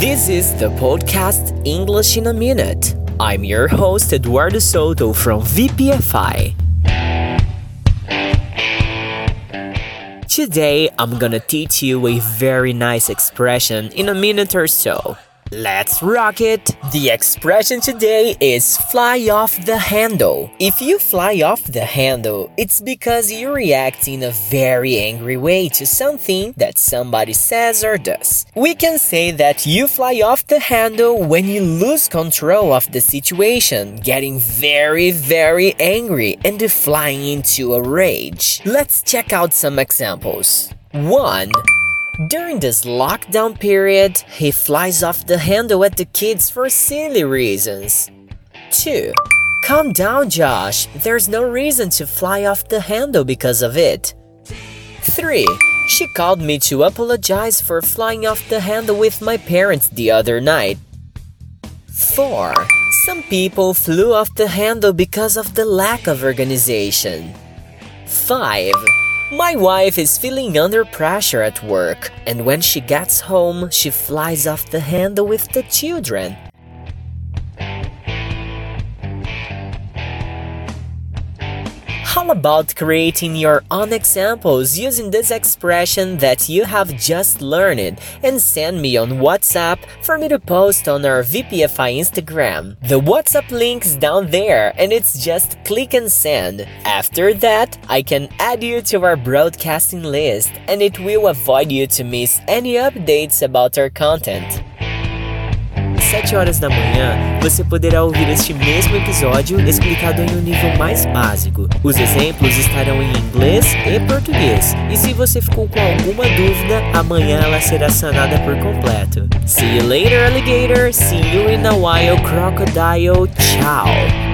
This is the podcast English in a Minute. I'm your host, Eduardo Souto from VPFI. Today, I'm gonna teach you a very nice expression in a minute or so. Let's rock it! The expression today is fly off the handle. If you fly off the handle, it's because you react in a very angry way to something that somebody says or does. We can say that you fly off the handle when you lose control of the situation, getting very, very angry and flying into a rage. Let's check out some examples. 1. During this lockdown period, he flies off the handle at the kids for silly reasons. 2. Calm down, Josh. There's no reason to fly off the handle because of it. 3. She called me to apologize for flying off the handle with my parents the other night. 4. Some people flew off the handle because of the lack of organization. 5. My wife is feeling under pressure at work, and when she gets home, she flies off the handle with the children. How about creating your own examples using this expression that you have just learned and send me on WhatsApp for me to post on our VPFI Instagram? The WhatsApp link is down there and it's just click and send. After that, I can add you to our broadcasting list and it will avoid you to miss any updates about our content. 7 horas da manhã, você poderá ouvir este mesmo episódio explicado em um nível mais básico. Os exemplos estarão em inglês e português. E se você ficou com alguma dúvida, amanhã ela será sanada por completo. See you later, alligator. See you in a while, crocodile. Ciao.